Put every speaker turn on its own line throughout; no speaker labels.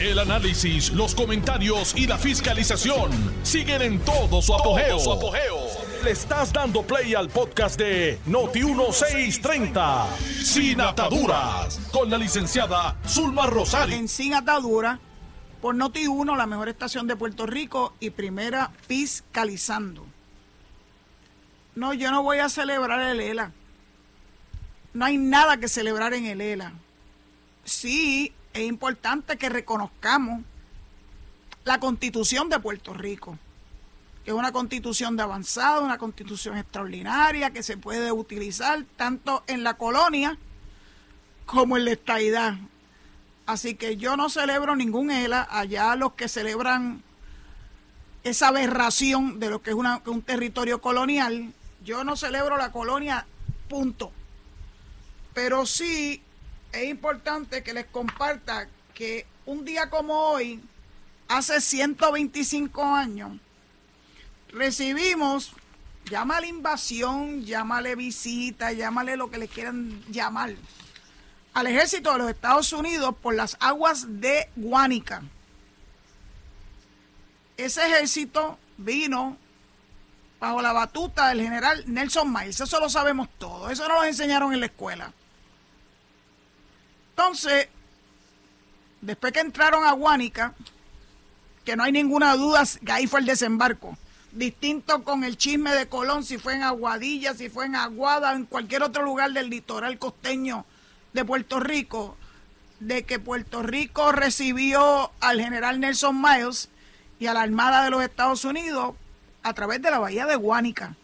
El análisis, los comentarios y la fiscalización siguen en todo su apogeo. Le estás dando play al podcast de Noti1630, Sin Ataduras, con la licenciada Zulma Rosario.
En Sin Atadura, por Noti1, la mejor estación de Puerto Rico y primera fiscalizando. No, yo no voy a celebrar el ELA. No hay nada que celebrar en el ELA. Sí, es importante que reconozcamos la constitución de Puerto Rico, que es una constitución de avanzada, una constitución extraordinaria que se puede utilizar tanto en la colonia como en la estadidad. Así que yo no celebro ningún ELA, allá los que celebran esa aberración de lo que es un territorio colonial, yo no celebro la colonia, punto. Pero sí es importante que les comparta que un día como hoy, hace 125 años, recibimos, llámale invasión, llámale visita, llámale lo que le quieran llamar, al ejército de los Estados Unidos por las aguas de Guánica. Ese ejército vino bajo la batuta del general Nelson Miles. Eso lo sabemos todo. Eso nos lo enseñaron en la escuela. Entonces, después que entraron a Guánica, que no hay ninguna duda que ahí fue el desembarco, distinto con el chisme de Colón, si fue en Aguadilla, si fue en Aguada, en cualquier otro lugar del litoral costeño de Puerto Rico, de que Puerto Rico recibió al general Nelson Miles y a la Armada de los Estados Unidos a través de la bahía de Guánica.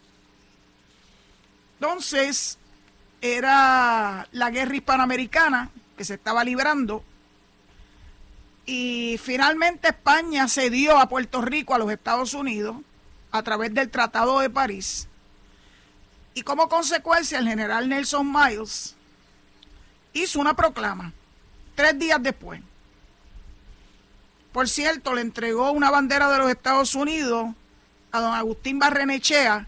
Entonces, era la guerra hispanoamericana que se estaba librando y finalmente España cedió a Puerto Rico a los Estados Unidos a través del Tratado de París. Y como consecuencia el general Nelson Miles hizo una proclama tres días después. Por cierto, le entregó una bandera de los Estados Unidos a don Agustín Barrenechea,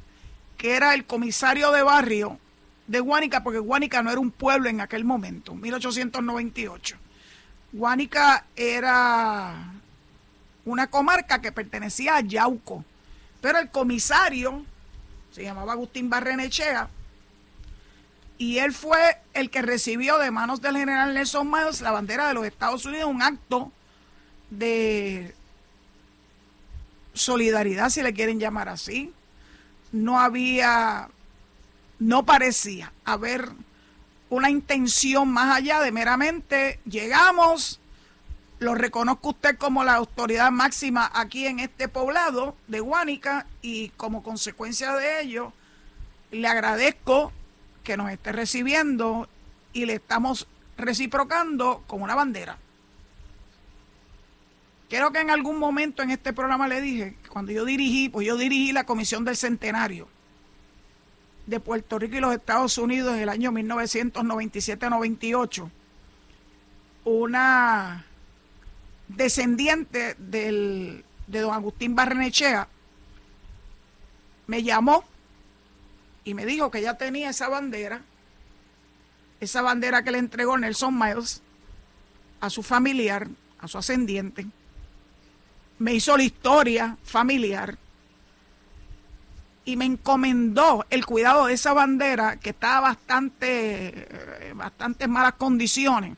que era el comisario de barrio de Guánica, porque Guánica no era un pueblo en aquel momento, 1898. Guánica era una comarca que pertenecía a Yauco, pero el comisario se llamaba Agustín Barrenechea y él fue el que recibió de manos del general Nelson Miles la bandera de los Estados Unidos, un acto de solidaridad, si le quieren llamar así. No había no parecía haber una intención más allá de meramente llegamos, lo reconozco usted como la autoridad máxima aquí en este poblado de Guánica y como consecuencia de ello le agradezco que nos esté recibiendo y le estamos reciprocando con una bandera. Quiero que en algún momento en este programa le dije, cuando yo dirigí, pues yo dirigí la Comisión del Centenario de Puerto Rico y los Estados Unidos en el año 1997-98, una descendiente del, de don Agustín Barrenechea me llamó y me dijo que ya tenía esa bandera, esa bandera que le entregó Nelson Miles a su familiar, a su ascendiente. Me hizo la historia familiar y me encomendó el cuidado de esa bandera que estaba bastante, eh, bastante malas condiciones.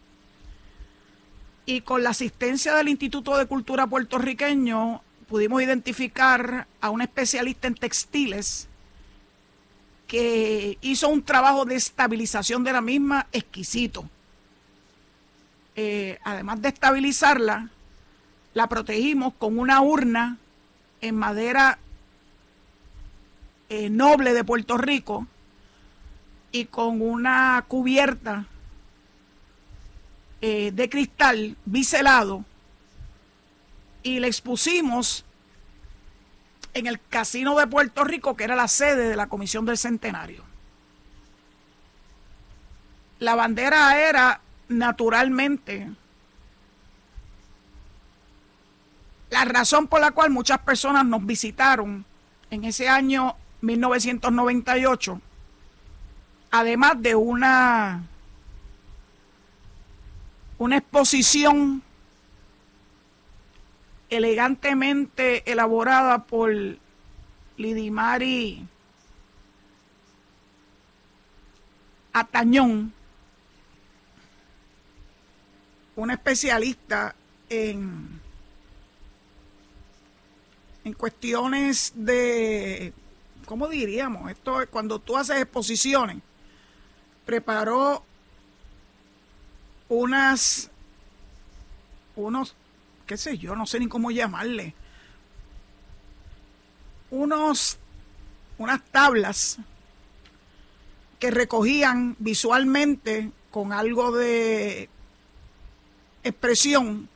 Y con la asistencia del Instituto de Cultura puertorriqueño pudimos identificar a un especialista en textiles que hizo un trabajo de estabilización de la misma exquisito. Eh, además de estabilizarla, la protegimos con una urna en madera eh, noble de Puerto Rico y con una cubierta eh, de cristal biselado y le expusimos en el Casino de Puerto Rico, que era la sede de la Comisión del Centenario. La bandera era naturalmente la razón por la cual muchas personas nos visitaron en ese año 1998, además de una, una exposición elegantemente elaborada por Lidimari Atañón, una especialista en, en cuestiones de, ¿cómo diríamos? Esto es cuando tú haces exposiciones, preparó unas, unos, qué sé yo, no sé ni cómo llamarle, unos, unas tablas que recogían visualmente con algo de expresión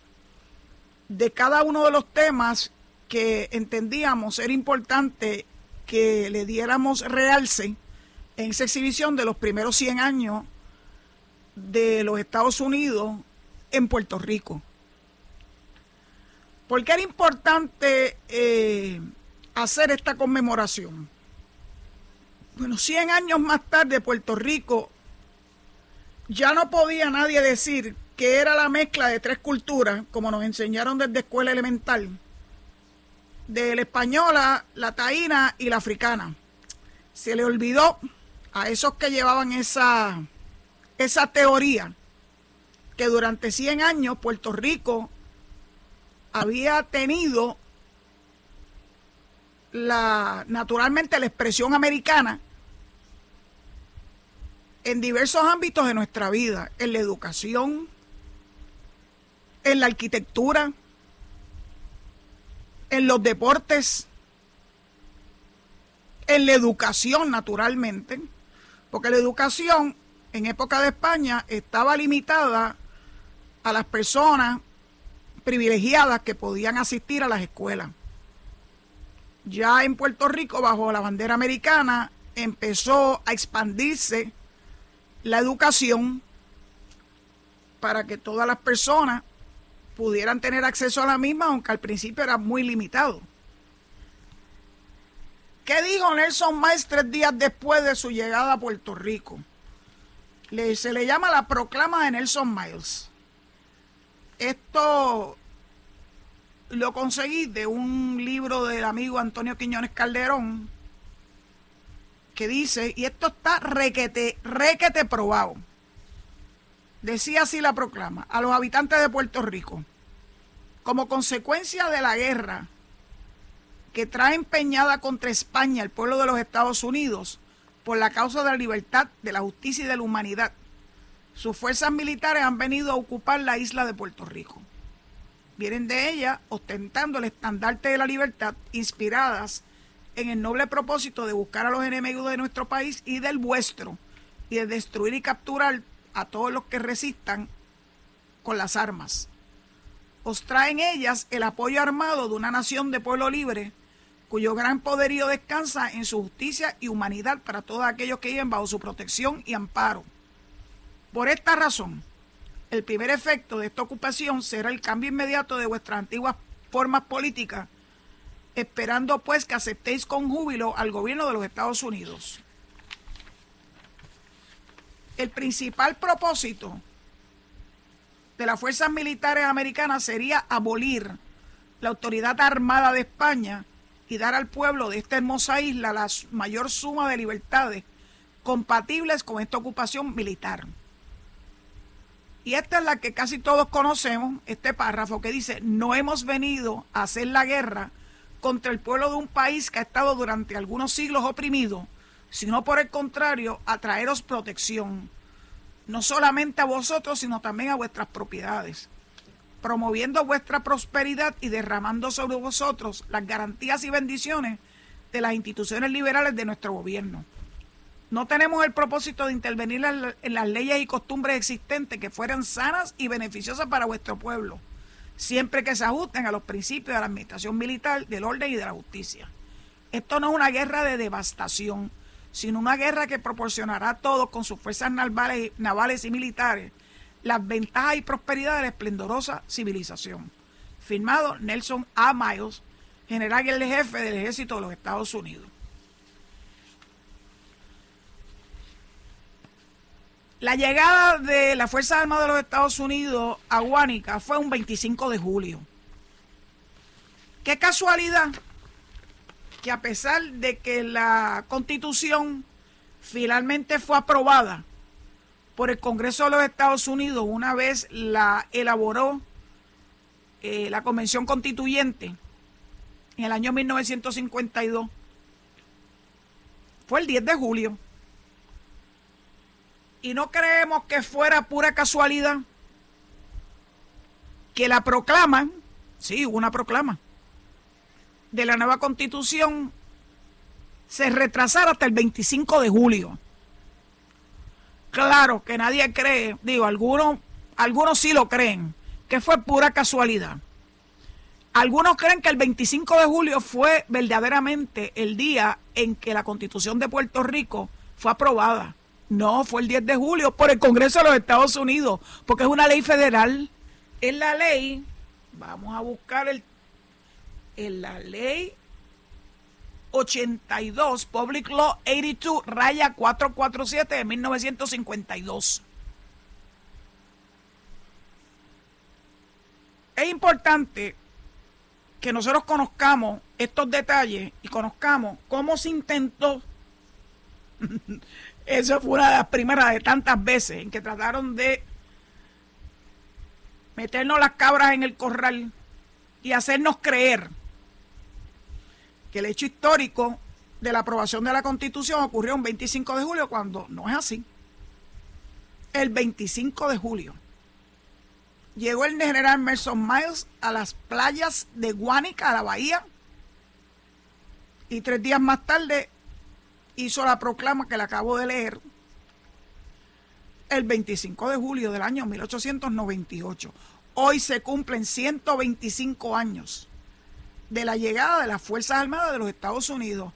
de cada uno de los temas que entendíamos era importante que le diéramos realce en esa exhibición de los primeros 100 años de los Estados Unidos en Puerto Rico. ¿Por qué era importante eh, hacer esta conmemoración? Bueno, 100 años más tarde Puerto Rico ya no podía nadie decir que era la mezcla de tres culturas, como nos enseñaron desde escuela elemental, de la española, la taína y la africana. Se le olvidó a esos que llevaban esa, esa teoría que durante 100 años Puerto Rico había tenido la naturalmente la expresión americana en diversos ámbitos de nuestra vida, en la educación, en la arquitectura, en los deportes, en la educación naturalmente, porque la educación en época de España estaba limitada a las personas privilegiadas que podían asistir a las escuelas. Ya en Puerto Rico, bajo la bandera americana, empezó a expandirse la educación para que todas las personas pudieran tener acceso a la misma, aunque al principio era muy limitado. ¿Qué dijo Nelson Miles tres días después de su llegada a Puerto Rico? se le llama la proclama de Nelson Miles. Esto lo conseguí de un libro del amigo Antonio Quiñones Calderón, que dice, y esto está requete, requete probado. Decía así la proclama, a los habitantes de Puerto Rico, como consecuencia de la guerra que trae empeñada contra España el pueblo de los Estados Unidos por la causa de la libertad, de la justicia y de la humanidad, sus fuerzas militares han venido a ocupar la isla de Puerto Rico. Vienen de ella ostentando el estandarte de la libertad, inspiradas en el noble propósito de buscar a los enemigos de nuestro país y del vuestro, y de destruir y capturar a todos los que resistan con las armas. Os traen ellas el apoyo armado de una nación de pueblo libre, cuyo gran poderío descansa en su justicia y humanidad para todos aquellos que viven bajo su protección y amparo. Por esta razón, el primer efecto de esta ocupación será el cambio inmediato de vuestras antiguas formas políticas esperando pues que aceptéis con júbilo al gobierno de los Estados Unidos. El principal propósito de las fuerzas militares americanas sería abolir la autoridad armada de España y dar al pueblo de esta hermosa isla la mayor suma de libertades compatibles con esta ocupación militar. Y esta es la que casi todos conocemos, este párrafo que dice, no hemos venido a hacer la guerra contra el pueblo de un país que ha estado durante algunos siglos oprimido, sino por el contrario, a traeros protección, no solamente a vosotros, sino también a vuestras propiedades, promoviendo vuestra prosperidad y derramando sobre vosotros las garantías y bendiciones de las instituciones liberales de nuestro gobierno. No tenemos el propósito de intervenir en las leyes y costumbres existentes que fueran sanas y beneficiosas para vuestro pueblo siempre que se ajusten a los principios de la administración militar, del orden y de la justicia. Esto no es una guerra de devastación, sino una guerra que proporcionará a todos con sus fuerzas navales, navales y militares las ventajas y prosperidad de la esplendorosa civilización. Firmado Nelson A. Miles, general y jefe del ejército de los Estados Unidos. La llegada de la Fuerza Armada de los Estados Unidos a Guánica fue un 25 de julio. Qué casualidad que a pesar de que la constitución finalmente fue aprobada por el Congreso de los Estados Unidos una vez la elaboró eh, la Convención Constituyente en el año 1952, fue el 10 de julio. Y no creemos que fuera pura casualidad que la proclaman, sí, hubo una proclama, de la nueva constitución se retrasara hasta el 25 de julio. Claro que nadie cree, digo, algunos, algunos sí lo creen, que fue pura casualidad. Algunos creen que el 25 de julio fue verdaderamente el día en que la constitución de Puerto Rico fue aprobada. No, fue el 10 de julio por el Congreso de los Estados Unidos, porque es una ley federal. Es la ley, vamos a buscar el, en la ley 82, Public Law 82, raya 447 de 1952. Es importante que nosotros conozcamos estos detalles y conozcamos cómo se intentó. Esa fue una de las primeras de tantas veces en que trataron de meternos las cabras en el corral y hacernos creer que el hecho histórico de la aprobación de la constitución ocurrió un 25 de julio cuando no es así. El 25 de julio llegó el general Merson Miles a las playas de Guánica, a la bahía, y tres días más tarde hizo la proclama que le acabo de leer el 25 de julio del año 1898. Hoy se cumplen 125 años de la llegada de las Fuerzas Armadas de los Estados Unidos.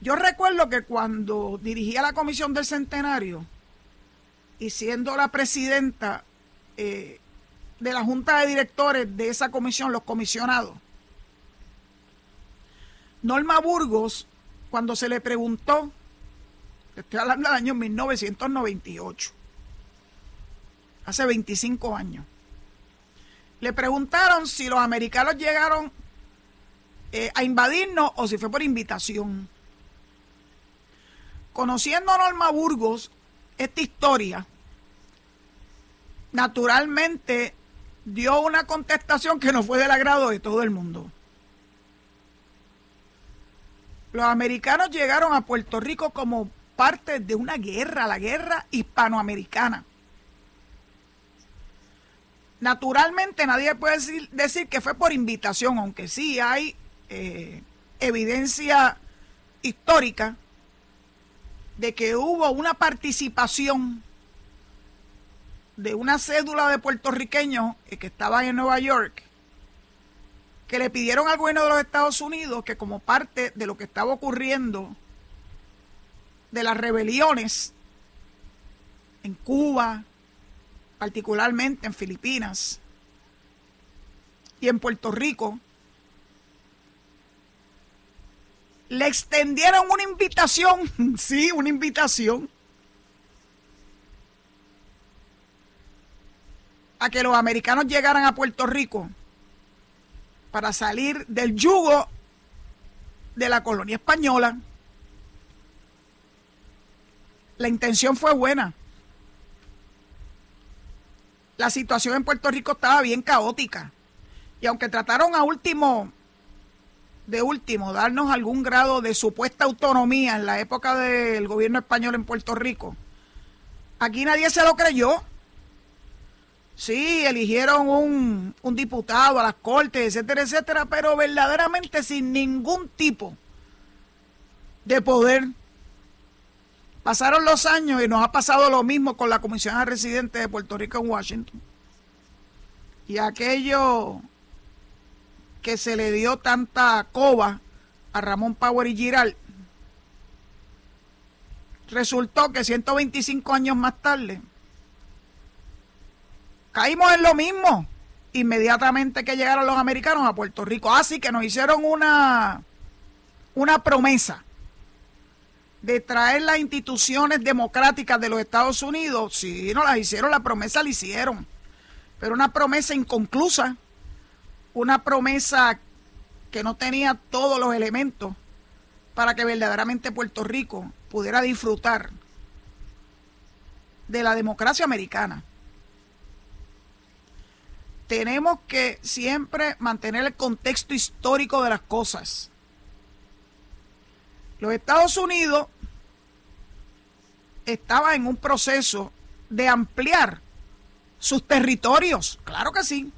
Yo recuerdo que cuando dirigía la Comisión del Centenario y siendo la presidenta eh, de la Junta de Directores de esa comisión, los comisionados, Norma Burgos, cuando se le preguntó, estoy hablando del año 1998, hace 25 años, le preguntaron si los americanos llegaron eh, a invadirnos o si fue por invitación. Conociendo a Norma Burgos, esta historia, naturalmente dio una contestación que no fue del agrado de todo el mundo. Los americanos llegaron a Puerto Rico como parte de una guerra, la guerra hispanoamericana. Naturalmente nadie puede decir, que fue por invitación, aunque sí hay eh, evidencia histórica de que hubo una participación de una cédula de puertorriqueños eh, que estaban en Nueva York, que le pidieron al gobierno de los Estados Unidos que como parte de lo que estaba ocurriendo, de las rebeliones en Cuba, particularmente en Filipinas y en Puerto Rico, le extendieron una invitación, sí, una invitación a que los americanos llegaran a Puerto Rico para salir del yugo de la colonia española. La intención fue buena. La situación en Puerto Rico estaba bien caótica. Y aunque trataron a último, de último, darnos algún grado de supuesta autonomía en la época del gobierno español en Puerto Rico, aquí nadie se lo creyó. Sí, eligieron un, un, diputado a las cortes, etcétera, etcétera, pero verdaderamente sin ningún tipo de poder. Pasaron los años y nos ha pasado lo mismo con la Comisión de Residentes de Puerto Rico en Washington. Y aquello que se le dio tanta coba a Ramón Power y Giral, resultó que 125 años más tarde caímos en lo mismo inmediatamente que llegaron los americanos a Puerto Rico. Así que nos hicieron una, una promesa de traer las instituciones democráticas de los Estados Unidos. Sí, no las hicieron, la promesa la hicieron. Pero una promesa inconclusa, una promesa que no tenía todos los elementos para que verdaderamente Puerto Rico pudiera disfrutar de la democracia americana. Tenemos que siempre mantener el contexto histórico de las cosas. Los Estados Unidos estaba en un proceso de ampliar sus territorios, claro que sí.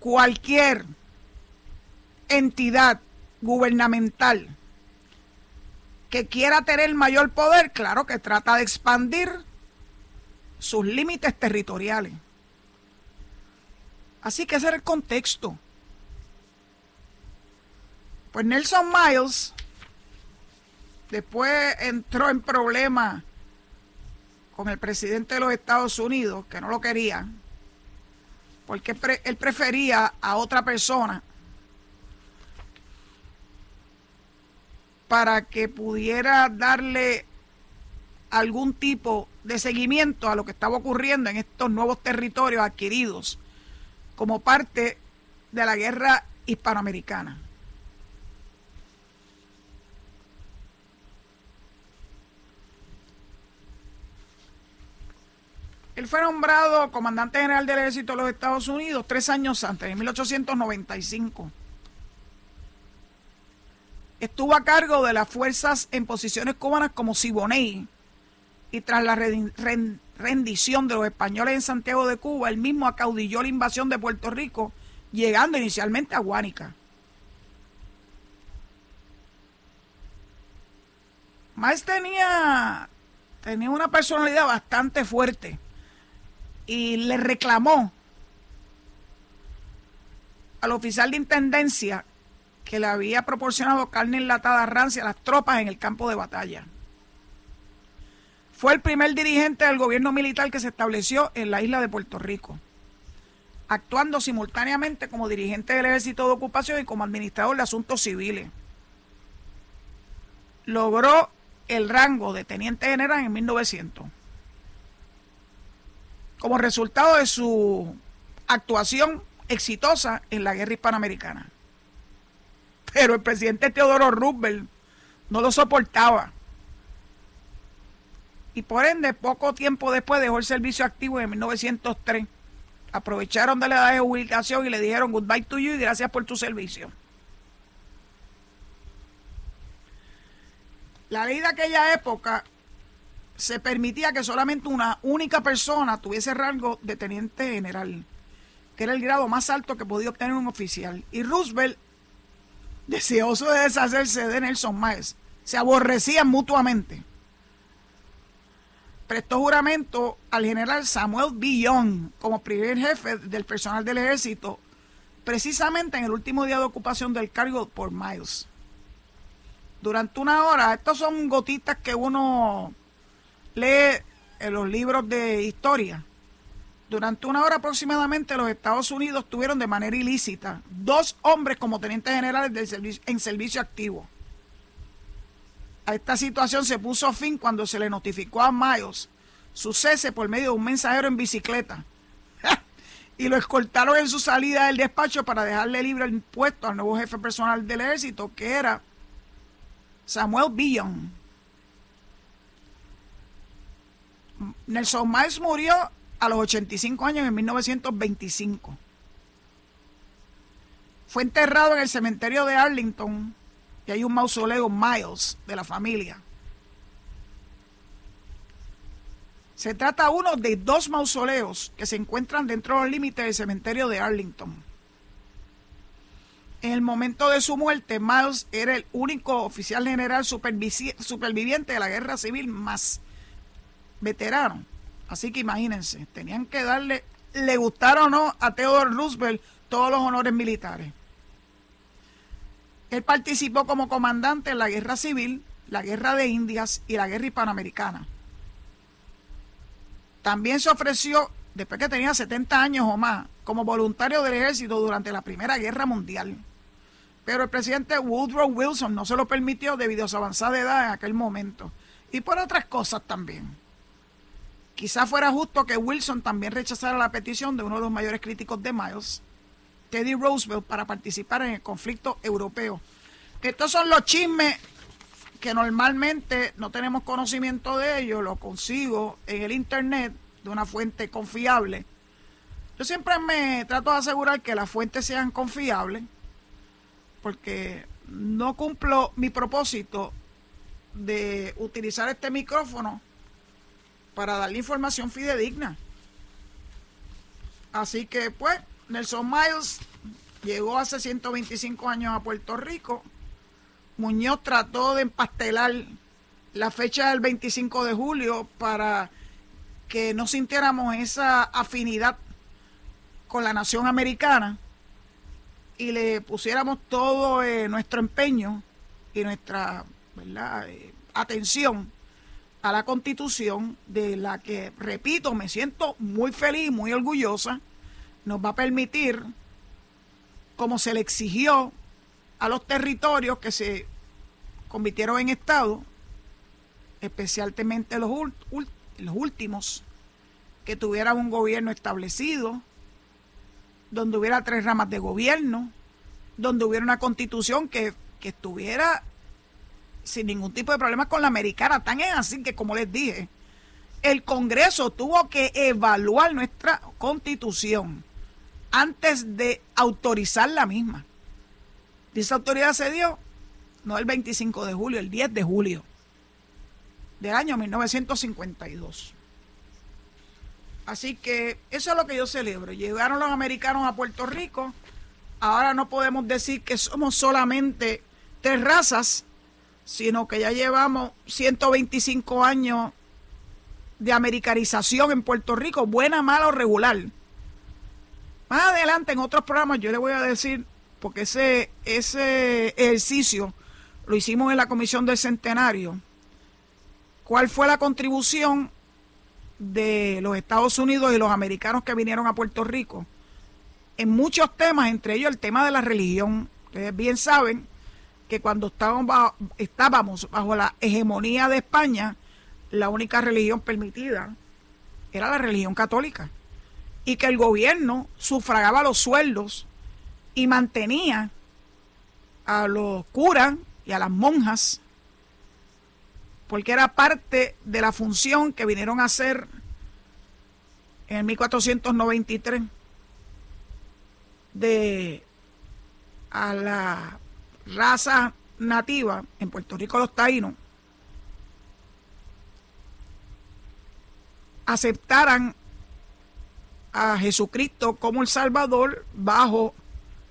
Cualquier entidad gubernamental que quiera tener mayor poder, claro que trata de expandir sus límites territoriales. Así que ese era el contexto. Pues Nelson Miles después entró en problemas con el presidente de los Estados Unidos, que no lo quería, porque él prefería a otra persona para que pudiera darle algún tipo de seguimiento a lo que estaba ocurriendo en estos nuevos territorios adquiridos como parte de la guerra hispanoamericana. Él fue nombrado comandante general del ejército de los Estados Unidos tres años antes, en 1895 estuvo a cargo de las fuerzas en posiciones cubanas como Siboney y tras la rendición de los españoles en Santiago de Cuba, él mismo acaudilló la invasión de Puerto Rico, llegando inicialmente a Guánica. Miles tenía, tenía una personalidad bastante fuerte y le reclamó al oficial de intendencia que le había proporcionado carne enlatada rancia a las tropas en el campo de batalla. Fue el primer dirigente del gobierno militar que se estableció en la isla de Puerto Rico, actuando simultáneamente como dirigente del ejército de ocupación y como administrador de asuntos civiles. Logró el rango de teniente general en 1900. Como resultado de su actuación exitosa en la guerra hispanoamericana pero el presidente Teodoro Roosevelt no lo soportaba. Y por ende, poco tiempo después dejó el servicio activo en 1903. Aprovecharon de la edad de jubilación y le dijeron goodbye to you y gracias por tu servicio. La ley de aquella época se permitía que solamente una única persona tuviese rango de teniente general, que era el grado más alto que podía obtener un oficial. Y Roosevelt deseoso de deshacerse de Nelson Maes, se aborrecían mutuamente. Prestó juramento al general Samuel B. Young como primer jefe del personal del ejército, precisamente en el último día de ocupación del cargo por Miles. Durante una hora, estos son gotitas que uno lee en los libros de historia durante una hora aproximadamente los Estados Unidos tuvieron de manera ilícita dos hombres como tenientes generales en servicio activo. A esta situación se puso fin cuando se le notificó a Miles su cese por medio de un mensajero en bicicleta. y lo escoltaron en su salida del despacho para dejarle libre el puesto al nuevo jefe personal del ejército, que era Samuel Billon. Nelson Miles murió a los 85 años en 1925. Fue enterrado en el cementerio de Arlington y hay un mausoleo Miles de la familia. Se trata uno de dos mausoleos que se encuentran dentro de los límites del cementerio de Arlington. En el momento de su muerte, Miles era el único oficial general superviviente de la guerra civil más veterano Así que imagínense, tenían que darle, le gustara o no a Theodore Roosevelt, todos los honores militares. Él participó como comandante en la guerra civil, la guerra de Indias y la guerra hispanoamericana. También se ofreció, después que tenía 70 años o más, como voluntario del ejército durante la Primera Guerra Mundial. Pero el presidente Woodrow Wilson no se lo permitió debido a su avanzada edad en aquel momento. Y por otras cosas también. Quizá fuera justo que Wilson también rechazara la petición de uno de los mayores críticos de Miles, Teddy Roosevelt para participar en el conflicto europeo. Estos son los chismes que normalmente no tenemos conocimiento de ellos, lo consigo en el internet de una fuente confiable. Yo siempre me trato de asegurar que las fuentes sean confiables, porque no cumplo mi propósito de utilizar este micrófono para darle información fidedigna. Así que pues Nelson Miles llegó hace 125 años a Puerto Rico. Muñoz trató de empastelar la fecha del 25 de julio para que no sintiéramos esa afinidad con la nación americana y le pusiéramos todo eh, nuestro empeño y nuestra eh, atención a la constitución de la que, repito, me siento muy feliz, muy orgullosa, nos va a permitir, como se le exigió a los territorios que se convirtieron en Estado, especialmente los, los últimos, que tuvieran un gobierno establecido, donde hubiera tres ramas de gobierno, donde hubiera una constitución que, que estuviera sin ningún tipo de problemas con la americana. Tan es así que, como les dije, el Congreso tuvo que evaluar nuestra constitución antes de autorizar la misma. Y esa autoridad se dio no el 25 de julio, el 10 de julio del año 1952. Así que eso es lo que yo celebro. Llegaron los americanos a Puerto Rico. Ahora no podemos decir que somos solamente tres razas, sino que ya llevamos 125 años de americanización en Puerto Rico, buena, mala o regular. Más adelante en otros programas yo le voy a decir, porque ese, ese ejercicio lo hicimos en la Comisión del Centenario, cuál fue la contribución de los Estados Unidos y los americanos que vinieron a Puerto Rico en muchos temas, entre ellos el tema de la religión. Ustedes bien saben que cuando estábamos bajo, la hegemonía de España, la única religión permitida era la religión católica. Y que el gobierno sufragaba los sueldos y mantenía a los curas y a las monjas, porque era parte de la función que vinieron a hacer en 1493 de a la raza nativa, en Puerto Rico los taínos, aceptaran a Jesucristo como el Salvador bajo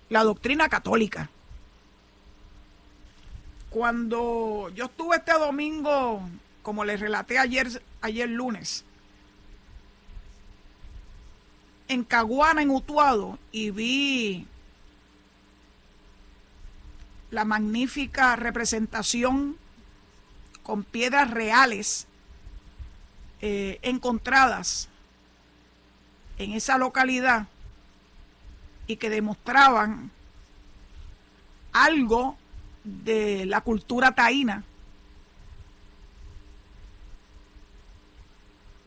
la doctrina católica. Cuando yo estuve este domingo, como les relaté ayer, ayer lunes, en Caguana, en Utuado, y vi la magnífica representación con piedras reales eh, encontradas en esa localidad y que demostraban algo de la cultura taína.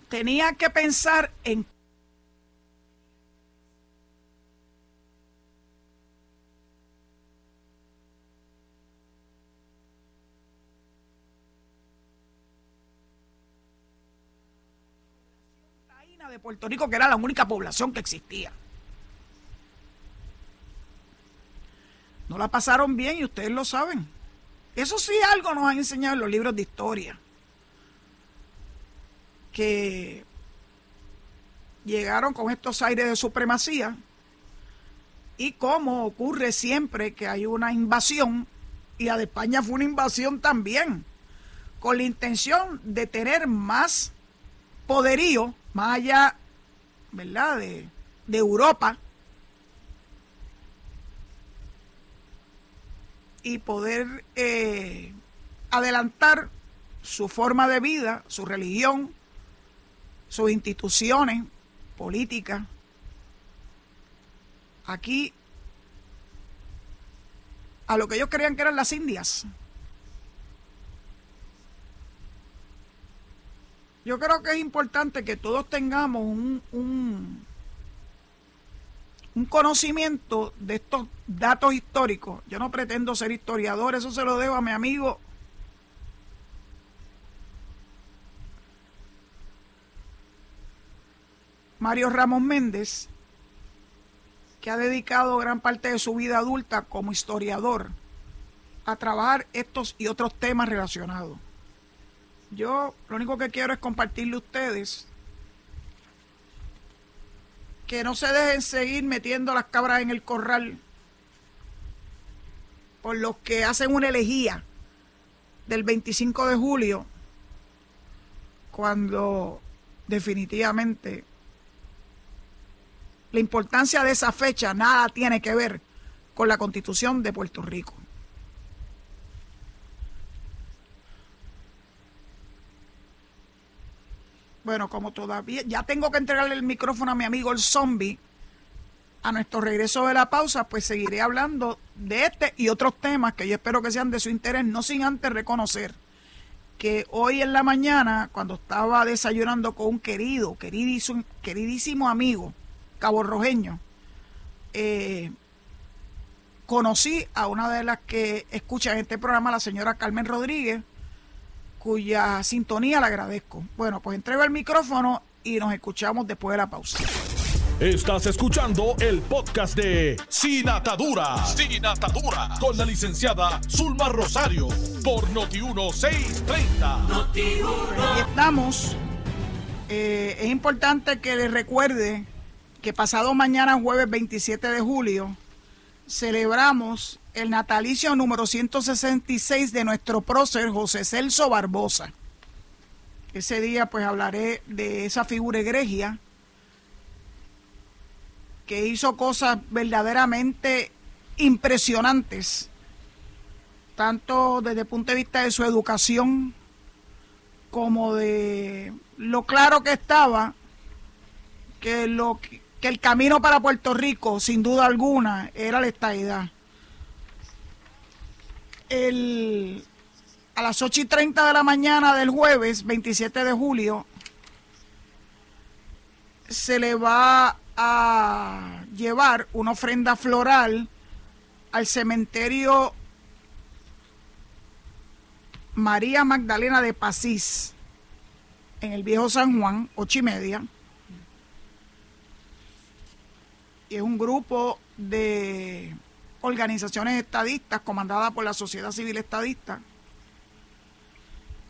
Tenía que pensar en Puerto Rico, que era la única población que existía. No la pasaron bien y ustedes lo saben. Eso sí algo nos han enseñado en los libros de historia. Que llegaron con estos aires de supremacía y como ocurre siempre que hay una invasión, y la de España fue una invasión también, con la intención de tener más poderío más allá, ¿verdad?, de, Europa y poder eh, adelantar su forma de vida, su religión, sus instituciones políticas. Aquí, a lo que ellos creían que eran las Indias, Yo creo que es importante que todos tengamos un, un, conocimiento de estos datos históricos. Yo no pretendo ser historiador, eso se lo debo a mi amigo Mario Ramos Méndez, que ha dedicado gran parte de su vida adulta como historiador a trabajar estos y otros temas relacionados. Yo lo único que quiero es compartirle a ustedes que no se dejen seguir metiendo las cabras en el corral por los que hacen una elegía del 25 de julio, cuando definitivamente la importancia de esa fecha nada tiene que ver con la constitución de Puerto Rico. Bueno, como todavía ya tengo que entregarle el micrófono a mi amigo el zombie, a nuestro regreso de la pausa, pues seguiré hablando de este y otros temas que yo espero que sean de su interés, no sin antes reconocer que hoy en la mañana, cuando estaba desayunando con un querido, queridísimo, queridísimo amigo, Cabo Rojeño, eh, conocí a una de las que escucha en este programa, la señora Carmen Rodríguez, cuya sintonía le agradezco. Bueno, pues entrego el micrófono y nos escuchamos después de la pausa.
Estás escuchando el podcast de Sin Atadura. Sin Atadura. Con la licenciada Zulma Rosario. Por Noti1630.
Noti y estamos. Eh, es importante que les recuerde que pasado mañana, jueves 27 de julio, celebramos el natalicio número 166 de nuestro prócer José Celso Barbosa. Ese día pues hablaré de esa figura egregia que hizo cosas verdaderamente impresionantes, tanto desde el punto de vista de su educación como de lo claro que estaba que lo que el camino para Puerto Rico, sin duda alguna, era la estadidad. El, a las 8 y 30 de la mañana del jueves 27 de julio se le va a llevar una ofrenda floral al cementerio María Magdalena de Pasís en el viejo San Juan, ocho y media. Es un grupo de organizaciones estadistas comandada por la Sociedad Civil Estadista.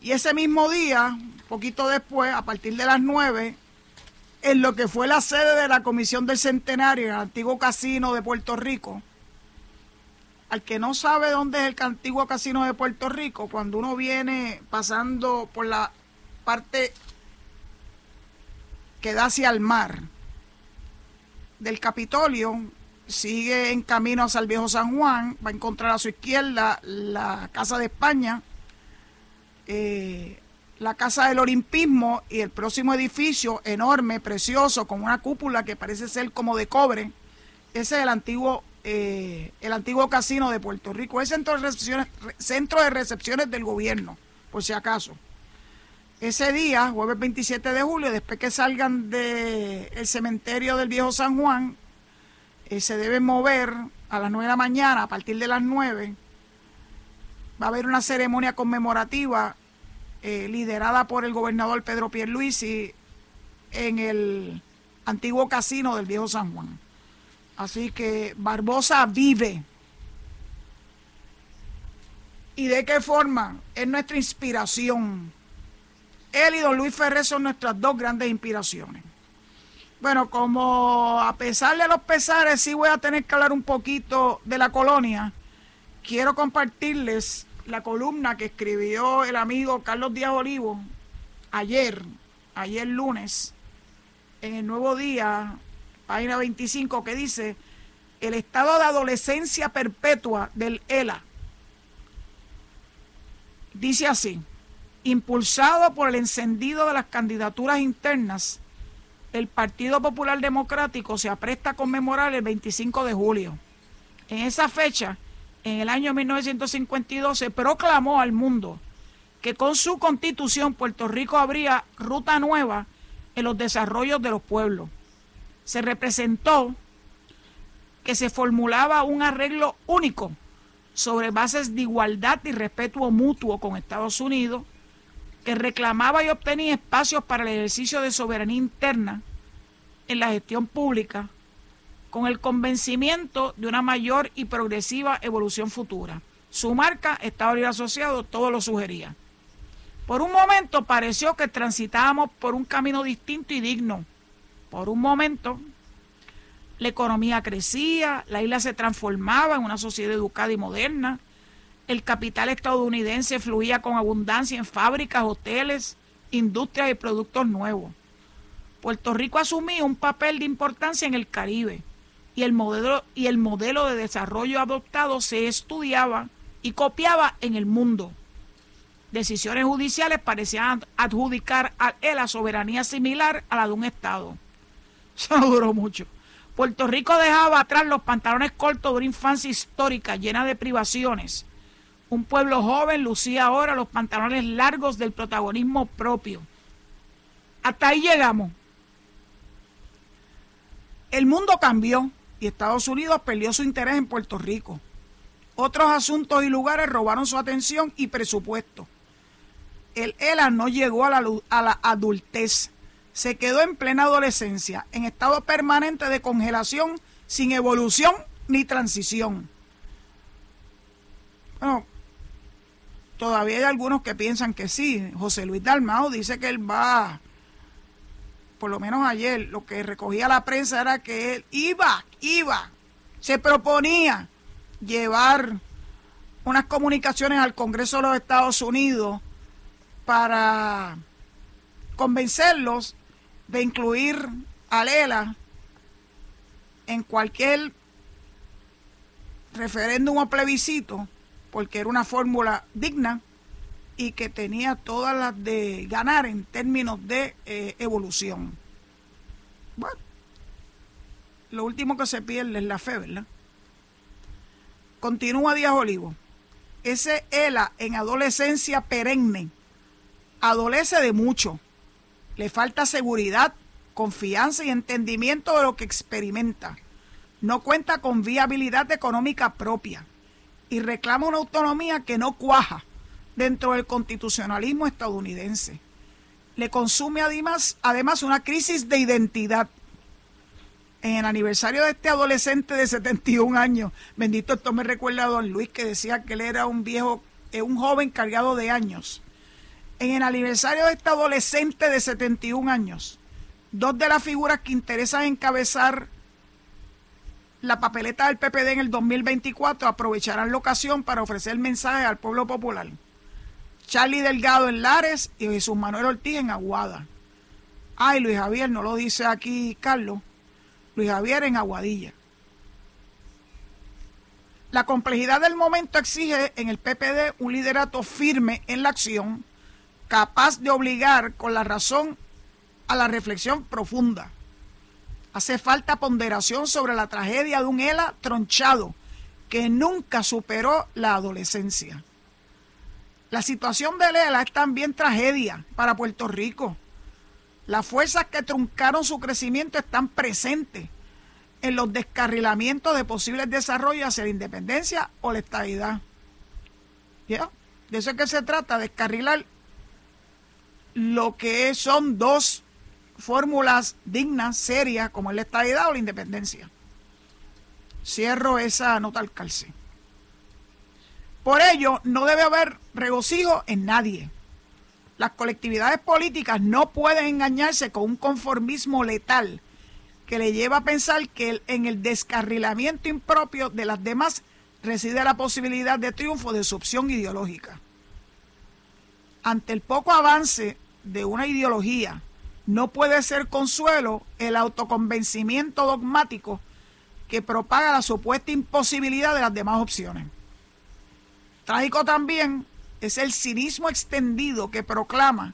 Y ese mismo día, poquito después, a partir de las 9, en lo que fue la sede de la Comisión del Centenario, en el antiguo casino de Puerto Rico, al que no sabe dónde es el antiguo casino de Puerto Rico, cuando uno viene pasando por la parte que da hacia el mar, del Capitolio, sigue en camino hacia el Viejo San Juan, va a encontrar a su izquierda la Casa de España, eh, la Casa del Olimpismo y el próximo edificio enorme, precioso, con una cúpula que parece ser como de cobre. Ese es el antiguo, eh, el antiguo casino de Puerto Rico. Es centro de recepciones, centro de recepciones del gobierno, por si acaso. Ese día, jueves 27 de julio, después que salgan del cementerio del Viejo San Juan, eh, se deben mover a las 9 de la mañana, a partir de las 9, va a haber una ceremonia conmemorativa eh, liderada por el gobernador Pedro Pierluisi en el antiguo casino del Viejo San Juan. Así que Barbosa vive. ¿Y de qué forma? Es nuestra inspiración él y don Luis Ferrer son nuestras dos grandes inspiraciones. Bueno, como a pesar de los pesares, sí voy a tener que hablar un poquito de la colonia. Quiero compartirles la columna que escribió el amigo Carlos Díaz Olivo ayer, ayer lunes, en el Nuevo Día, página 25, que dice el estado de adolescencia perpetua del ELA. Dice así impulsado por el encendido de las candidaturas internas, el Partido Popular Democrático se apresta a conmemorar el 25 de julio. En esa fecha, en el año 1952, se proclamó al mundo que con su constitución Puerto Rico habría ruta nueva en los desarrollos de los pueblos. Se representó que se formulaba un arreglo único sobre bases de igualdad y respeto mutuo con Estados Unidos, que reclamaba y obtenía espacios para el ejercicio de soberanía interna en la gestión pública, con el convencimiento de una mayor y progresiva evolución futura. Su marca, Estado Libre Asociado, todo lo sugería. Por un momento pareció que transitábamos por un camino distinto y digno. Por un momento la economía crecía, la isla se transformaba en una sociedad educada y moderna, el capital estadounidense fluía con abundancia en fábricas, hoteles, industrias y productos nuevos. Puerto Rico asumía un papel de importancia en el Caribe y el modelo, y el modelo de desarrollo adoptado se estudiaba y copiaba en el mundo. Decisiones judiciales parecían adjudicar a él la soberanía similar a la de un Estado. Eso no duró mucho. Puerto Rico dejaba atrás los pantalones cortos de una infancia histórica llena de privaciones. Un pueblo joven lucía ahora los pantalones largos del protagonismo propio. Hasta ahí llegamos. El mundo cambió y Estados Unidos perdió su interés en Puerto Rico. Otros asuntos y lugares robaron su atención y presupuesto. El ELA no llegó a la, a la adultez se quedó en plena adolescencia, en estado permanente de congelación, sin evolución ni transición. Bueno, todavía hay algunos que piensan que sí. José Luis Dalmao dice que él va, por lo menos ayer, lo que recogía la prensa era que él iba, iba, se proponía llevar unas comunicaciones al Congreso de los Estados Unidos para convencerlos de incluir a Lela en cualquier referéndum o plebiscito, porque era una fórmula digna y que tenía todas las de ganar en términos de eh, evolución. Bueno, lo último que se pierde es la fe, ¿verdad? Continúa Díaz Olivo. Ese ELA en adolescencia perenne adolece de mucho le falta seguridad, confianza y entendimiento de lo que experimenta. No cuenta con viabilidad económica propia y reclama una autonomía que no cuaja dentro del constitucionalismo estadounidense. Le consume además, además una crisis de identidad. En el aniversario de este adolescente de 71 años, bendito esto me recuerda a don Luis que decía que él era un viejo, eh, un joven cargado de años en el aniversario de este adolescente de 71 años, dos de las figuras que interesan encabezar la papeleta del PPD en el 2024 aprovecharán la ocasión para ofrecer mensajes al pueblo popular. Charlie Delgado en Lares y Jesús Manuel Ortiz en Aguada. Ay, Luis Javier, no lo dice aquí Carlos. Luis Javier en Aguadilla. La complejidad del momento exige en el PPD un liderato firme en la acción capaz de obligar con la razón a la reflexión profunda. Hace falta ponderación sobre la tragedia de un ELA tronchado que nunca superó la adolescencia. La situación del ELA es también tragedia para Puerto Rico. Las fuerzas que truncaron su crecimiento están presentes en los descarrilamientos de posibles desarrollos hacia la independencia o la estabilidad. ¿Ya? De eso es que se trata, descarrilar lo que son dos fórmulas dignas, serias, como es la estabilidad o la independencia. Cierro esa nota al calce. Por ello, no debe haber regocijo en nadie. Las colectividades políticas no pueden engañarse con un conformismo letal que le lleva a pensar que en el descarrilamiento impropio de las demás reside la posibilidad de triunfo de su opción ideológica ante el poco avance de una ideología, no puede ser consuelo el autoconvencimiento dogmático que propaga la supuesta imposibilidad de las demás opciones. Trágico también es el cinismo extendido que proclama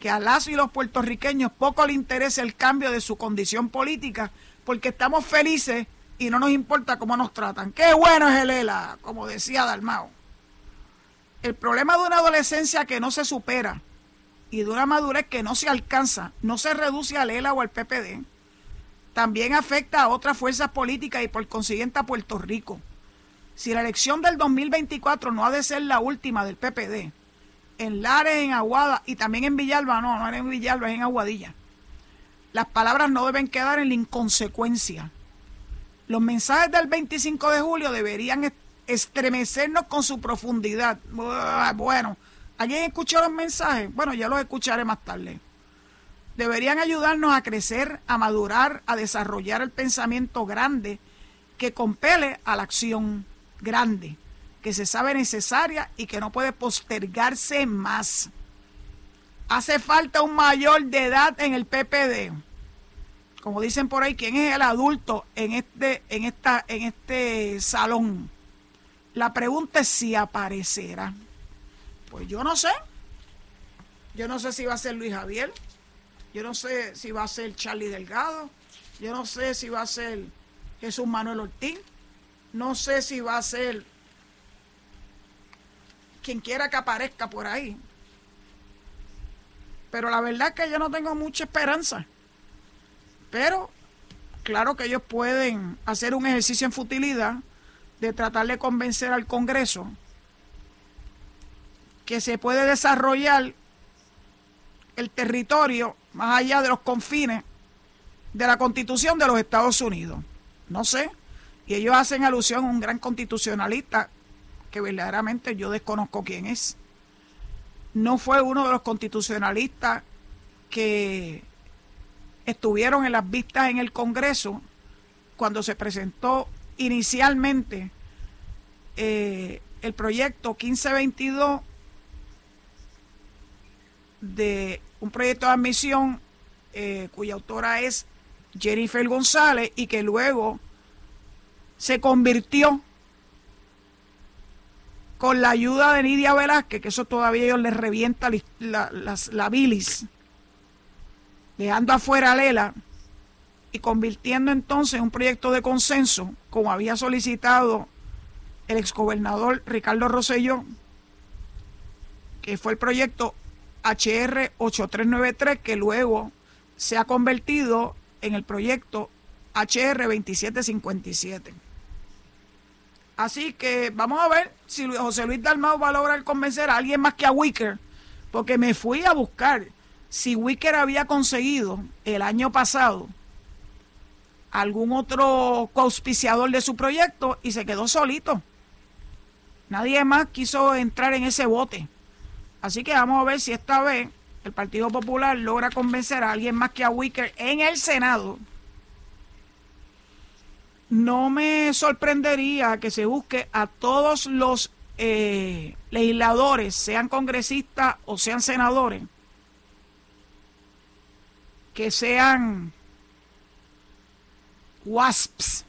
que a Lazo y los puertorriqueños poco le interesa el cambio de su condición política porque estamos felices y no nos importa cómo nos tratan. Qué bueno es el ELA, como decía Dalmao. El problema de una adolescencia que no se supera y de una madurez que no se alcanza no se reduce al ELA o al PPD. también afecta a otras fuerzas políticas y por consiguiente a Puerto Rico. Si la elección del 2024 no ha de ser la última del PPD, en Lares, en Aguada y también en Villalba, no, no en Villalba, es en Aguadilla. Las palabras no deben quedar en la inconsecuencia. Los mensajes del 25 de julio deberían estremecernos con su profundidad. Bueno, ¿alguien escuchó los mensajes? Bueno, ya los escucharé más tarde. Deberían ayudarnos a crecer, a madurar, a desarrollar el pensamiento grande que compele a la acción grande que se sabe necesaria y que no puede postergarse más. Hace falta un mayor de edad en el PPD. Como dicen por ahí, ¿quién es el adulto en este, en esta, en este salón? La pregunta es si aparecerá. Pues yo no sé. Yo no sé si va a ser Luis Javier. Yo no sé si va a ser Charlie Delgado. Yo no sé si va a ser Jesús Manuel Ortiz. No sé si va a ser quien quiera que aparezca por ahí. Pero la verdad es que yo no tengo mucha esperanza. Pero claro que ellos pueden hacer un ejercicio en futilidad de tratar de convencer al Congreso que se puede desarrollar el territorio más allá de los confines de la constitución de los Estados Unidos. No sé. Y ellos hacen alusión a un gran constitucionalista que verdaderamente yo desconozco quién es. No fue uno de los constitucionalistas que estuvieron en las vistas en el Congreso cuando se presentó inicialmente eh, el proyecto 1522 de un proyecto de admisión eh, cuya autora es Jennifer González y que luego se convirtió con la ayuda de Nidia Velázquez, que eso todavía ellos les revienta la, la, bilis, dejando afuera a Lela y convirtiendo entonces un proyecto de consenso, como había solicitado el exgobernador Ricardo Rosselló, que fue el proyecto HR 8393, que luego se ha convertido en el proyecto HR 2757. Así que vamos a ver si José Luis Dalmau va a lograr convencer a alguien más que a Wicker, porque me fui a buscar si Wicker había conseguido el año pasado algún otro auspiciador de su proyecto y se quedó solito. Nadie más quiso entrar en ese bote. Así que vamos a ver si esta vez el Partido Popular logra convencer a alguien más que a Wicker en el Senado. No me sorprendería que se busque a todos los eh, legisladores, sean congresistas o sean senadores, que sean WASPs,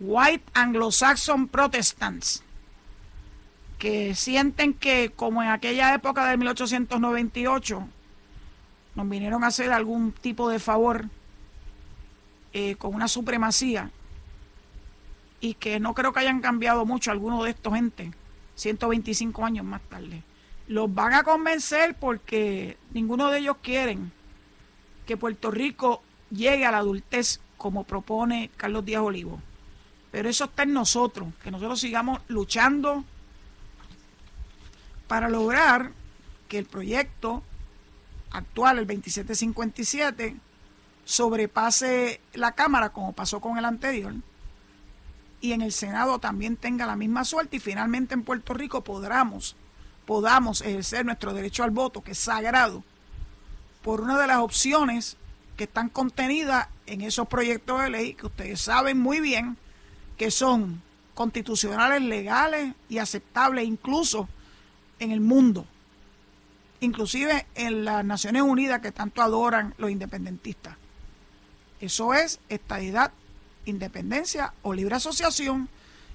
White Anglo-Saxon Protestants, que sienten que como en aquella época de 1898 nos vinieron a hacer algún tipo de favor eh, con una supremacía y que no creo que hayan cambiado mucho algunos de estos gente 125 años más tarde. Los van a convencer porque ninguno de ellos quieren que Puerto Rico llegue a la adultez como propone Carlos Díaz Olivo. Pero eso está en nosotros, que nosotros sigamos luchando para lograr que el proyecto actual, el 2757, sobrepase la Cámara como pasó con el anterior y en el Senado también tenga la misma suerte y finalmente en Puerto Rico podamos, podamos ejercer nuestro derecho al voto, que es sagrado, por una de las opciones que están contenidas en esos proyectos de ley que ustedes saben muy bien que son constitucionales, legales y aceptables incluso en el mundo, inclusive en las Naciones Unidas que tanto adoran los independentistas. Eso es estadidad, independencia o libre asociación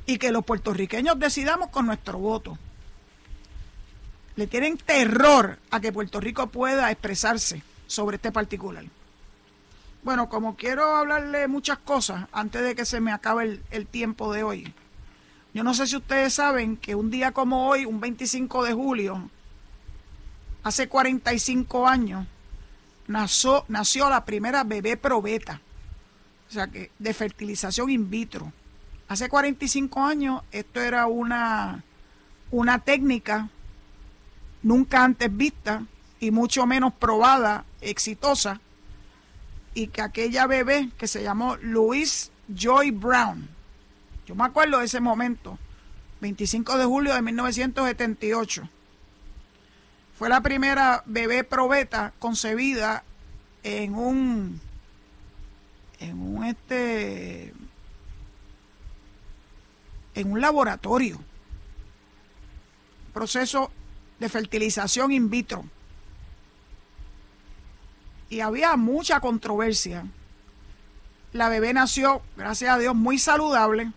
y que los puertorriqueños decidamos con nuestro voto. Le tienen terror a que Puerto Rico pueda expresarse sobre este particular. Bueno, como quiero hablarle muchas cosas antes de que se me acabe el, el tiempo de hoy, yo no sé si ustedes saben que un día como hoy, un 25 de julio, hace 45 años, nació, nació la primera bebé probeta. o sea que de fertilización in vitro. Hace 45 años esto era una, una técnica nunca antes vista y mucho menos probada, exitosa, y que aquella bebé que se llamó Louise Joy Brown, yo me acuerdo de ese momento, 25 de julio de 1978, fue la primera bebé probeta concebida en un en un este en un laboratorio. Proceso de fertilización in vitro. Y había mucha controversia. La bebé nació gracias a Dios muy saludable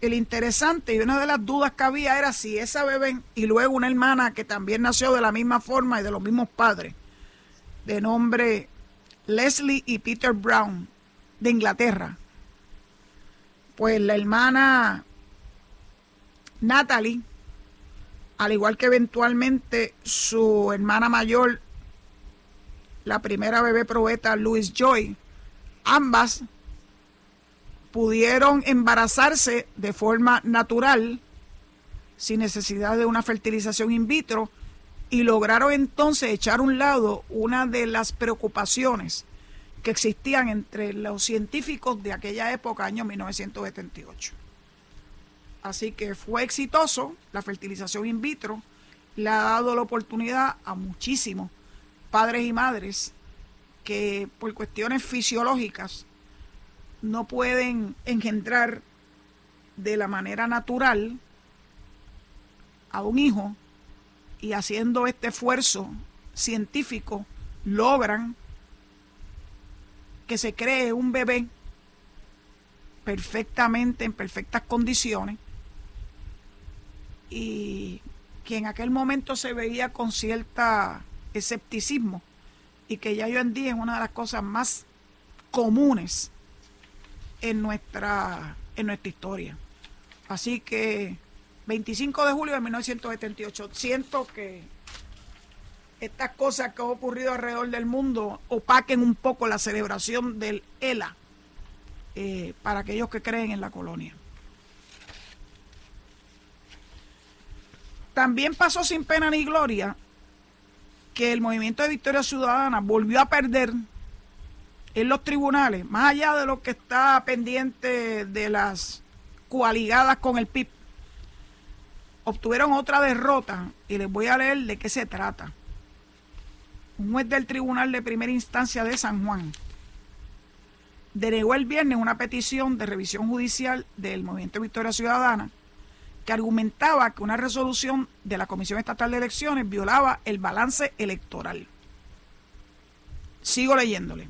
el interesante y una de las dudas que había era si esa bebé y luego una hermana que también nació de la misma forma y de los mismos padres de nombre Leslie y Peter Brown de Inglaterra. Pues la hermana Natalie, al igual que eventualmente su hermana mayor, la primera bebé probeta Louis Joy, ambas pudieron embarazarse de forma natural, sin necesidad de una fertilización in vitro, y lograron entonces echar a un lado una de las preocupaciones que existían entre los científicos de aquella época, año 1978. Así que fue exitoso la fertilización in vitro, le ha dado la oportunidad a muchísimos padres y madres que por cuestiones fisiológicas no pueden engendrar de la manera natural a un hijo y haciendo este esfuerzo científico logran que se cree un bebé perfectamente, en perfectas condiciones, y que en aquel momento se veía con cierta escepticismo y que ya hoy en día es una de las cosas más comunes en nuestra, en nuestra historia. Así que 25 de julio de 1978, siento que estas cosas que han ocurrido alrededor del mundo opaquen un poco la celebración del ELA eh, para aquellos que creen en la colonia. También pasó sin pena ni gloria que el movimiento de Victoria Ciudadana volvió a perder en los tribunales, más allá de lo que está pendiente de las coaligadas con el PIB, obtuvieron otra derrota y les voy a leer de qué se trata un juez del Tribunal de Primera Instancia de San Juan denegó el viernes una petición de revisión judicial del Movimiento Victoria Ciudadana que argumentaba que una resolución de la Comisión Estatal de Elecciones violaba el balance electoral. Sigo leyéndole.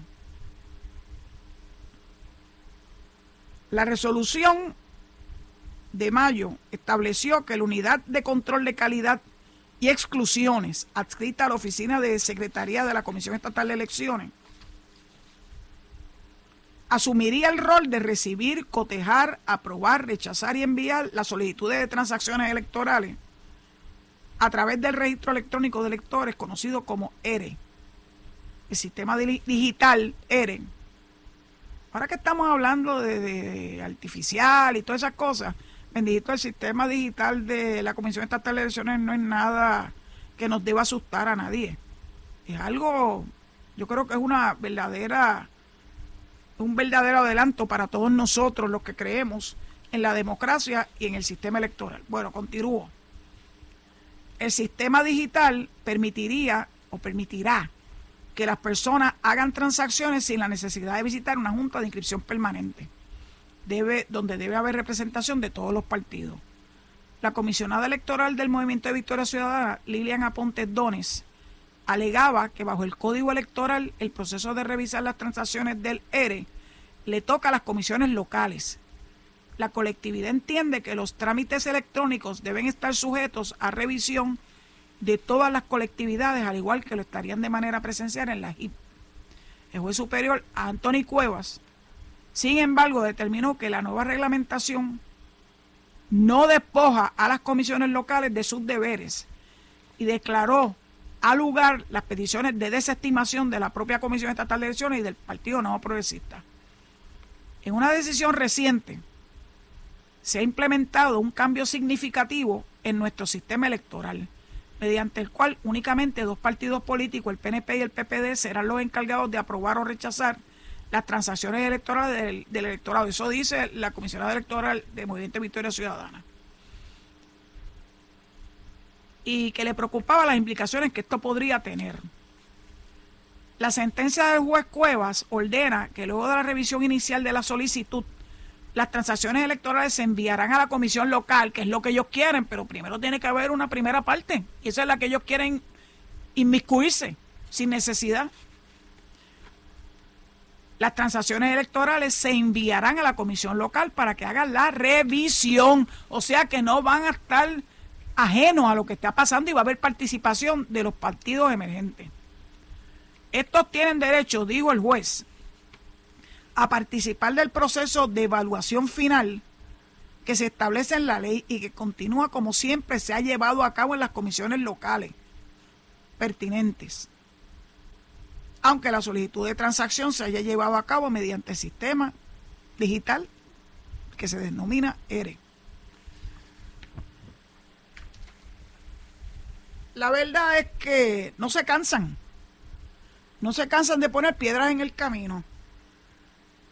La resolución de mayo estableció que la Unidad de Control de Calidad y exclusiones adscrita a la Oficina de Secretaría de la Comisión Estatal de Elecciones, asumiría el rol de recibir, cotejar, aprobar, rechazar y enviar las solicitudes de transacciones electorales a través del registro electrónico de electores conocido como ERE, el sistema digital ERE. Ahora que estamos hablando de, artificial y todas esas cosas, bendito el sistema digital de la Comisión Estatal de Elecciones no es nada que nos deba asustar a nadie. Es algo, yo creo que es una verdadera, un verdadero adelanto para todos nosotros los que creemos en la democracia y en el sistema electoral. Bueno, continúo. El sistema digital permitiría o permitirá que las personas hagan transacciones sin la necesidad de visitar una junta de inscripción permanente debe, donde debe haber representación de todos los partidos. La comisionada electoral del Movimiento de Victoria Ciudadana, Lilian Aponte Dones, alegaba que bajo el código electoral el proceso de revisar las transacciones del ERE le toca a las comisiones locales. La colectividad entiende que los trámites electrónicos deben estar sujetos a revisión de todas las colectividades, al igual que lo estarían de manera presencial en la HIP. El juez superior Anthony Cuevas sin embargo, determinó que la nueva reglamentación no despoja a las comisiones locales de sus deberes y declaró a lugar las peticiones de desestimación de la propia Comisión Estatal de Elecciones y del Partido Nuevo Progresista. En una decisión reciente se ha implementado un cambio significativo en nuestro sistema electoral, mediante el cual únicamente dos partidos políticos, el PNP y el PPD, serán los encargados de aprobar o rechazar las transacciones electorales del, electorado. Eso dice la comisionada electoral de Movimiento Victoria Ciudadana. Y que le preocupaba las implicaciones que esto podría tener. La sentencia del juez Cuevas ordena que luego de la revisión inicial de la solicitud, las transacciones electorales se enviarán a la comisión local, que es lo que ellos quieren, pero primero tiene que haber una primera parte, y esa es la que ellos quieren inmiscuirse sin necesidad. Las transacciones electorales se enviarán a la comisión local para que hagan la revisión, o sea que no van a estar ajenos a lo que está pasando y va a haber participación de los partidos emergentes. Estos tienen derecho, dijo el juez, a participar del proceso de evaluación final que se establece en la ley y que continúa como siempre se ha llevado a cabo en las comisiones locales pertinentes. Aunque la solicitud de transacción se haya llevado a cabo mediante sistema digital que se denomina ERE. La verdad es que no se cansan no se cansan de poner piedras en el camino.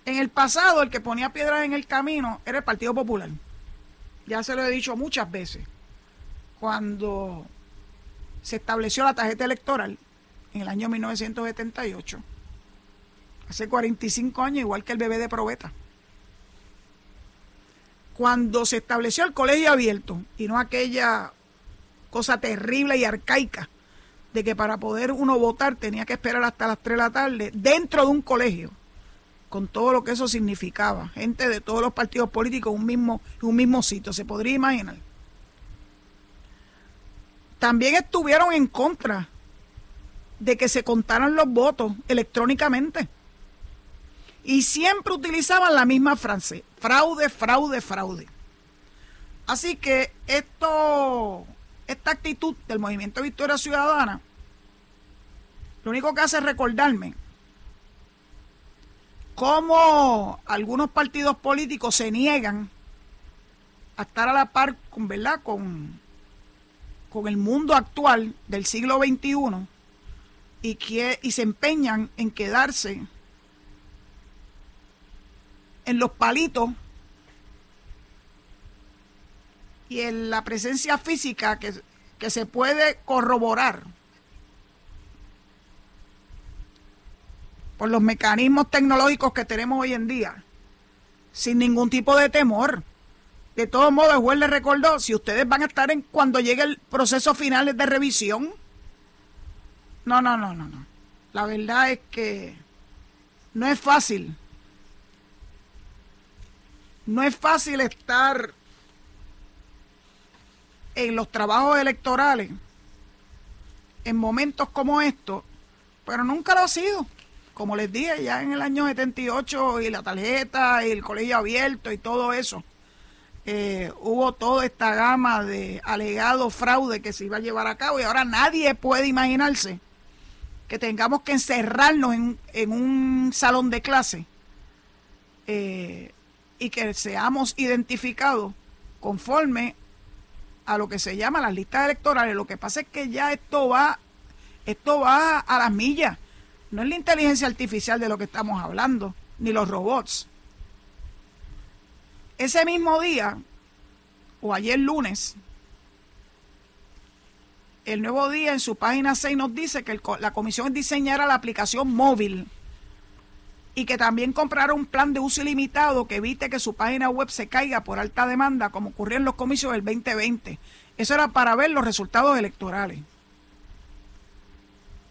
En el pasado, el que ponía piedras en el camino era el Partido Popular. Ya se lo he dicho muchas veces. Cuando se estableció la tarjeta electoral en el año 1978, hace 45 años, igual que el bebé de probeta. Cuando se estableció el colegio abierto y no aquella cosa terrible y arcaica de que para poder uno votar tenía que esperar hasta las 3 de la tarde dentro de un colegio, con todo lo que eso significaba. Gente de todos los partidos políticos un mismo, un mismo sitio, se podría imaginar. También estuvieron en contra de que se contaran los votos electrónicamente. Y siempre utilizaban la misma frase, fraude, fraude, fraude. Así que esto esta actitud del movimiento Victoria Ciudadana, lo único que hace es recordarme cómo algunos partidos políticos se niegan a estar a la par con, ¿verdad? con, con el mundo actual del siglo XXI y, que, y se empeñan en quedarse en los palitos y en la presencia física que, que se puede corroborar por los mecanismos tecnológicos que tenemos hoy en día, sin ningún tipo de temor. De todos modos, el juez le recordó, si ustedes van a estar en cuando llegue el proceso final de revisión. No, no, no, no, no. La verdad es que no es fácil. No es fácil estar en los trabajos electorales en momentos como estos, pero nunca lo ha sido. Como les dije, ya en el año 78 y la tarjeta y el colegio abierto y todo eso, eh, hubo toda esta gama de alegado fraude que se iba a llevar a cabo y ahora nadie puede imaginarse que tengamos que encerrarnos en, un salón de clase eh, y que seamos identificados conforme a lo que se llama las listas electorales. Lo que pasa es que ya esto va, esto va a las millas. No es la inteligencia artificial de lo que estamos hablando, ni los robots. Ese mismo día, o ayer lunes, el nuevo día en su página 6 nos dice que la comisión diseñará la aplicación móvil y que también comprara un plan de uso ilimitado que evite que su página web se caiga por alta demanda, como ocurrió en los comicios del 2020. Eso era para ver los resultados electorales.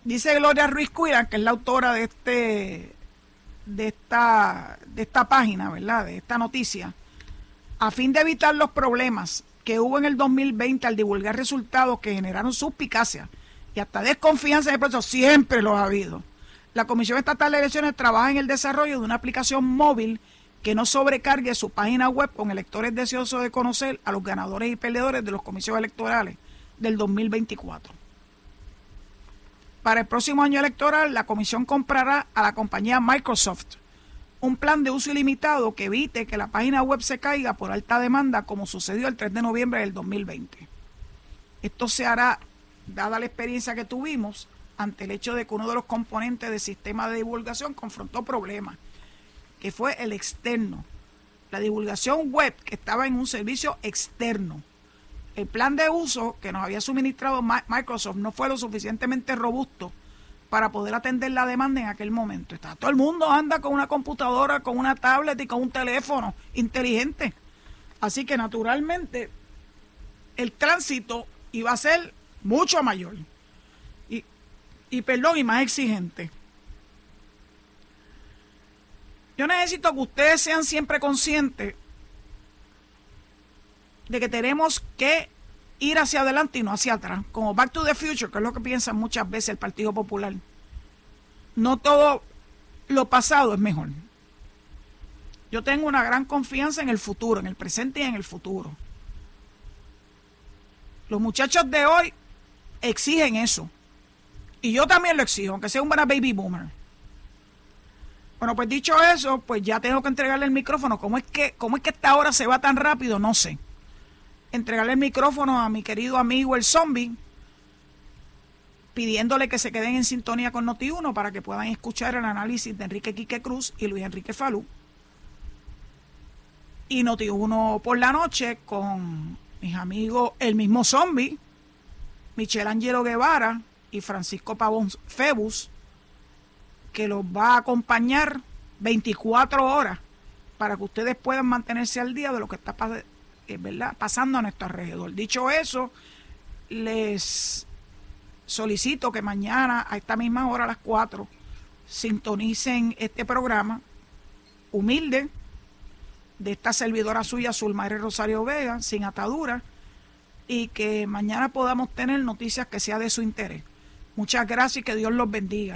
Dice Gloria Ruiz Cuira, que es la autora de este de esta de esta página, ¿verdad? De esta noticia, a fin de evitar los problemas que hubo en el 2020 al divulgar resultados que generaron suspicacia y hasta desconfianza en el proceso, siempre lo ha habido la Comisión Estatal de Elecciones trabaja en el desarrollo de una aplicación móvil que no sobrecargue su página web con electores deseosos de conocer a los ganadores y perdedores de los comicios electorales del 2024. Para el próximo año electoral, la comisión comprará a la compañía Microsoft un plan de uso ilimitado que evite que la página web se caiga por alta demanda como sucedió el 3 de noviembre del 2020. Esto se hará, dada la experiencia que tuvimos, ante el hecho de que uno de los componentes del sistema de divulgación confrontó problemas, que fue el externo. La divulgación web que estaba en un servicio externo. El plan de uso que nos había suministrado Microsoft no fue lo suficientemente robusto para poder atender la demanda en aquel momento. Está, todo el mundo anda con una computadora, con una tablet y con un teléfono inteligente. Así que naturalmente el tránsito iba a ser mucho mayor. Y, y perdón, y más exigente. Yo necesito que ustedes sean siempre conscientes de que tenemos que ir hacia adelante y no hacia atrás, como Back to the Future, que es lo que piensa muchas veces el Partido Popular. No todo lo pasado es mejor. Yo tengo una gran confianza en el futuro, en el presente y en el futuro. Los muchachos de hoy exigen eso. Y yo también lo exijo, aunque sea un buena baby boomer. Bueno, pues dicho eso, pues ya tengo que entregarle el micrófono. ¿Cómo es que, cómo es que esta hora se va tan rápido? No sé entregarle el micrófono a mi querido amigo el zombie, pidiéndole que se queden en sintonía con Noti1 para que puedan escuchar el análisis de Enrique Quique Cruz y Luis Enrique Falú. Y Noti1 por la noche con mis amigos, el mismo zombie, Michel Angelo Guevara y Francisco Pavón Febus, que los va a acompañar 24 horas para que ustedes puedan mantenerse al día de lo que está pasando ¿verdad? pasando a nuestro alrededor. Dicho eso, les solicito que mañana a esta misma hora, a las 4, sintonicen este programa humilde de esta servidora suya, Zulmaire Rosario Vega, sin atadura, y que mañana podamos tener noticias que sea de su interés. Muchas gracias y que Dios los bendiga.